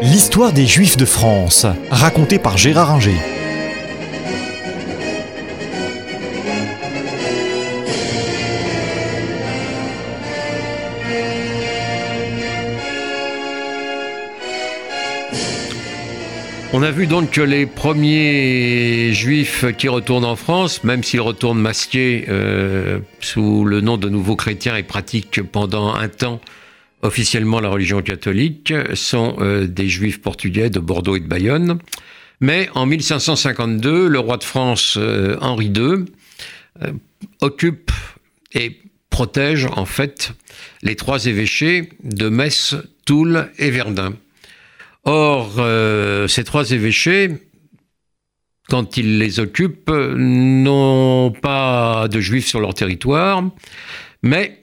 L'histoire des Juifs de France, racontée par Gérard Inger. On a vu donc que les premiers juifs qui retournent en France, même s'ils retournent masqués euh, sous le nom de nouveaux chrétiens et pratiquent pendant un temps officiellement la religion catholique, sont euh, des juifs portugais de Bordeaux et de Bayonne. Mais en 1552, le roi de France euh, Henri II occupe et protège en fait les trois évêchés de Metz, Toul et Verdun. Or, euh, ces trois évêchés, quand ils les occupent, n'ont pas de juifs sur leur territoire, mais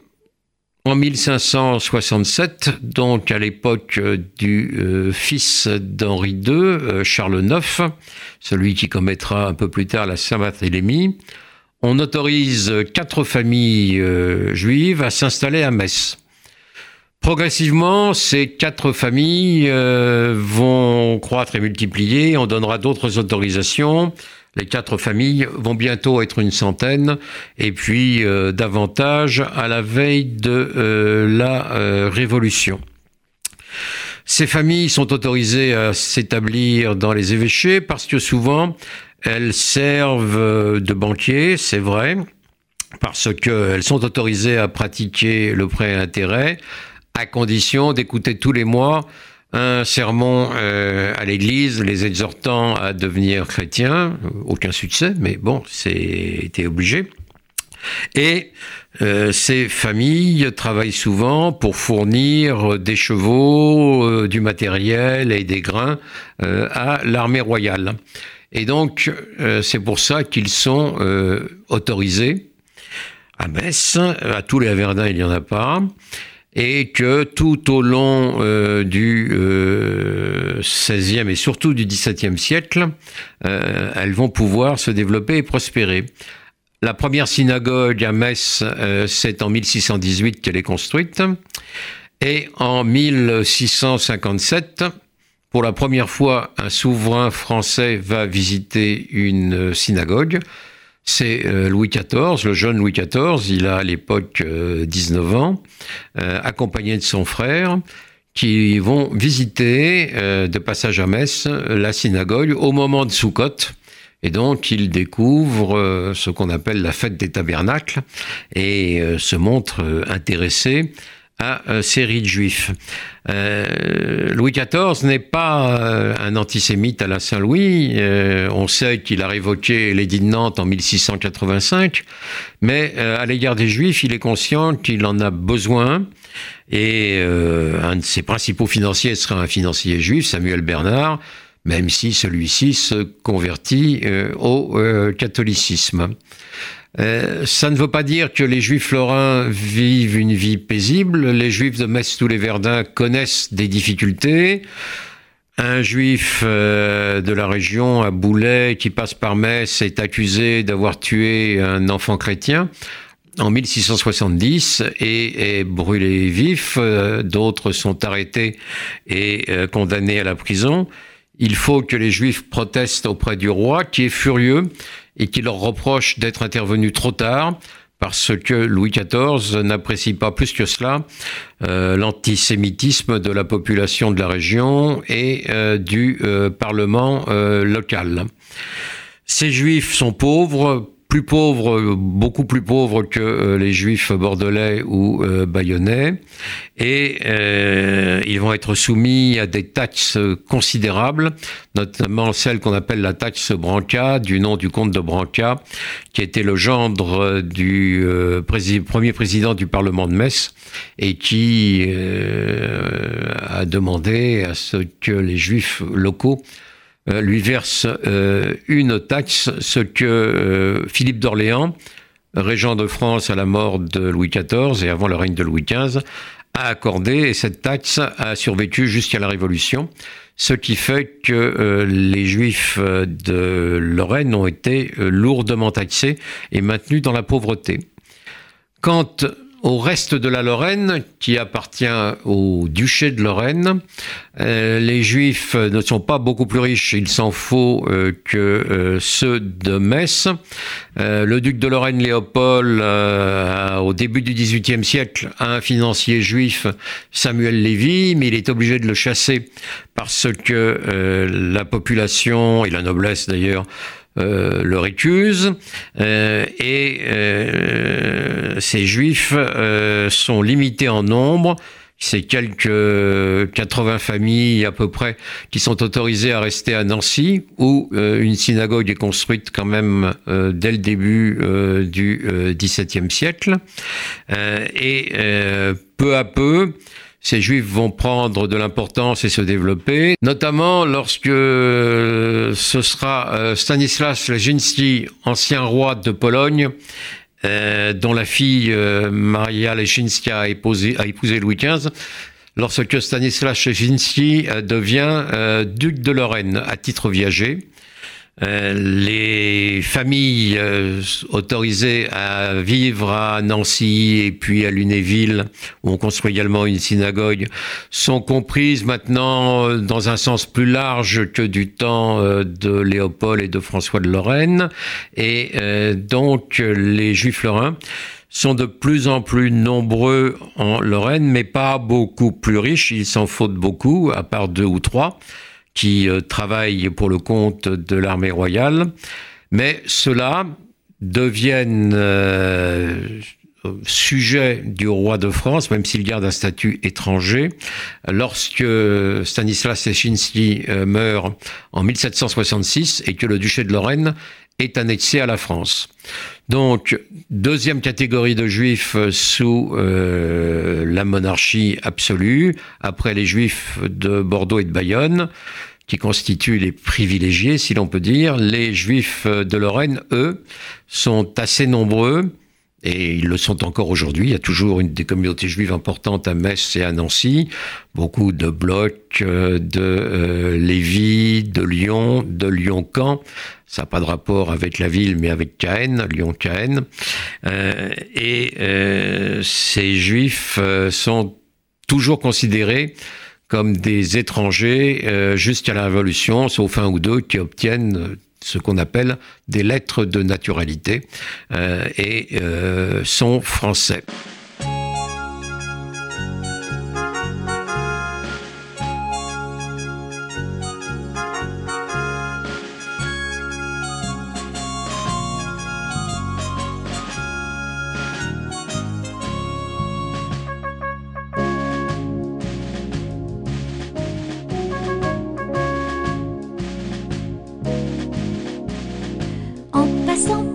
en 1567, donc à l'époque du euh, fils d'Henri II, euh, Charles IX, celui qui commettra un peu plus tard la Saint-Barthélemy, on autorise quatre familles juives à s'installer à Metz. Progressivement, ces quatre familles euh, vont croître et multiplier. On donnera d'autres autorisations. Les quatre familles vont bientôt être une centaine, et puis euh, davantage à la veille de euh, la Révolution. Ces familles sont autorisées à s'établir dans les évêchés parce que souvent elles servent de banquiers, c'est vrai, parce qu'elles sont autorisées à pratiquer le prêt intérêt, à condition d'écouter tous les mois un sermon euh, à l'église, les exhortant à devenir chrétiens. Aucun succès, mais bon, c'était obligé. Et euh, ces familles travaillent souvent pour fournir des chevaux, euh, du matériel et des grains à l'armée royale. Et donc, c'est pour ça qu'ils sont autorisés à Metz. À tous les Verdun, il n'y en a pas et que tout au long euh, du euh, XVIe et surtout du XVIIe siècle, euh, elles vont pouvoir se développer et prospérer. La première synagogue à Metz, c'est en 1618 qu'elle est construite, et en 1657, pour la première fois, un souverain français va visiter une synagogue c'est euh, Louis XIV, le jeune Louis XIV, il a à l'époque 19 euh, ans, euh, accompagné de son frère, qui vont visiter de passage à Metz la synagogue au moment de Soukhot. Et donc, il découvre ce qu'on appelle la fête des tabernacles et se montre intéressé à ces rites juifs. Louis XIV n'est pas euh, un antisémite à la Saint-Louis. Euh, on sait qu'il a révoqué l'édit de Nantes en 1685, mais à l'égard des Juifs, il est conscient qu'il en a besoin. Et un de ses principaux financiers sera un financier juif, Samuel Bernard, même si celui-ci se convertit au catholicisme. Euh, ça ne veut pas dire que les juifs lorrains vivent une vie paisible. Les juifs de Metz, tous les Verdun connaissent des difficultés. Un juif euh, de la région, à Boulet, qui passe par Metz, est accusé d'avoir tué un enfant chrétien en 1670 et est brûlé vif. Euh, d'autres sont arrêtés et condamnés à la prison. Il faut que les juifs protestent auprès du roi, qui est furieux et qui leur reproche d'être intervenus trop tard parce que Louis XIV n'apprécie pas plus que cela euh, l'antisémitisme de la population de la région et euh, du euh, Parlement local. Ces juifs sont pauvres, plus pauvres, beaucoup plus pauvres que euh, les juifs bordelais ou euh, bayonnais, et euh, ils vont être soumis à des taxes considérables, notamment celle qu'on appelle la taxe Branca, du nom du comte de Branca, qui était le gendre du premier président du Parlement de Metz, et qui a demandé à ce que les juifs locaux euh, lui verse euh, une taxe, ce que euh, Philippe d'Orléans, régent de France à la mort de Louis XIV et avant le règne de Louis XV, a accordé, et cette taxe a survécu jusqu'à la Révolution, ce qui fait que les Juifs de Lorraine ont été lourdement taxés et maintenus dans la pauvreté. Quand au reste de la Lorraine, qui appartient au duché de Lorraine. Euh, les Juifs ne sont pas beaucoup plus riches, il s'en faut euh, que euh, ceux de Metz. le duc de Lorraine Léopold, au début du XVIIIe siècle, a un financier juif, Samuel Lévy, mais il est obligé de le chasser parce que la population, et la noblesse d'ailleurs, euh, le récuse euh, et euh, ces juifs sont limités en nombre. C'est quelques 80 familles à peu près qui sont autorisées à rester à Nancy, où une synagogue est construite quand même dès le début du XVIIe siècle. et peu à peu, ces juifs vont prendre de l'importance et se développer, notamment lorsque euh, ce sera euh, Stanislas Leszczynski, ancien roi de Pologne, euh, dont la fille Maria Leszczynska a épousé, Louis XV, lorsque Stanislas Leszczynski devient duc de Lorraine à titre viager. Euh, les familles euh, autorisées à vivre à Nancy et puis à Lunéville, où on construit également une synagogue, sont comprises maintenant euh, dans un sens plus large que du temps de Léopold et de François de Lorraine. Et donc les Juifs lorrains sont de plus en plus nombreux en Lorraine, mais pas beaucoup plus riches. Il s'en faut beaucoup, à part deux ou trois qui euh, travaillent pour le compte de l'armée royale, mais ceux-là deviennent euh, sujet du roi de France, même s'il garde un statut étranger, lorsque Stanislas Leszczynski euh, meurt en 1766 et que le duché de Lorraine est annexé à la France. Donc, deuxième catégorie de juifs sous euh, la monarchie absolue, après les juifs de Bordeaux et de Bayonne, qui constituent les privilégiés, si l'on peut dire. Les juifs de Lorraine, eux, sont assez nombreux et ils le sont encore aujourd'hui. Il y a toujours des communautés juives importantes à Metz et à Nancy, beaucoup de blocs euh, de euh, Lévis, de Lyon, de Lyon-Camp. Ça n'a pas de rapport avec la ville, mais avec Caen, Lyon-Caen. Euh, et ces juifs sont toujours considérés comme des étrangers jusqu'à la Révolution, sauf un ou deux qui obtiennent ce qu'on appelle des lettres de naturalité euh, et euh, sont français. corazón.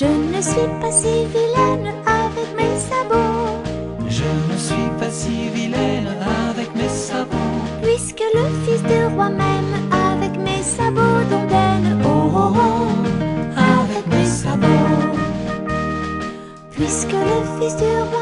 Je ne suis pas si vilaine avec mes sabots. Puisque le fils du roi m'aime avec mes sabots d'ondaine. Oh oh oh, avec mes sabots. Puisque le fils du roi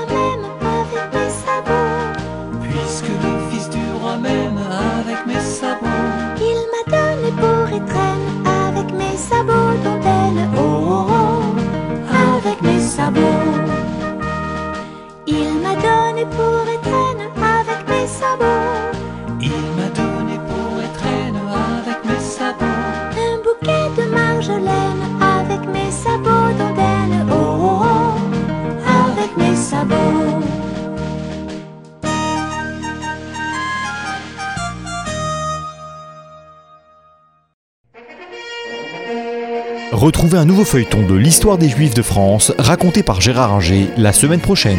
Retrouvez un nouveau feuilleton de l'histoire des Juifs de France raconté par Gérard Inger la semaine prochaine.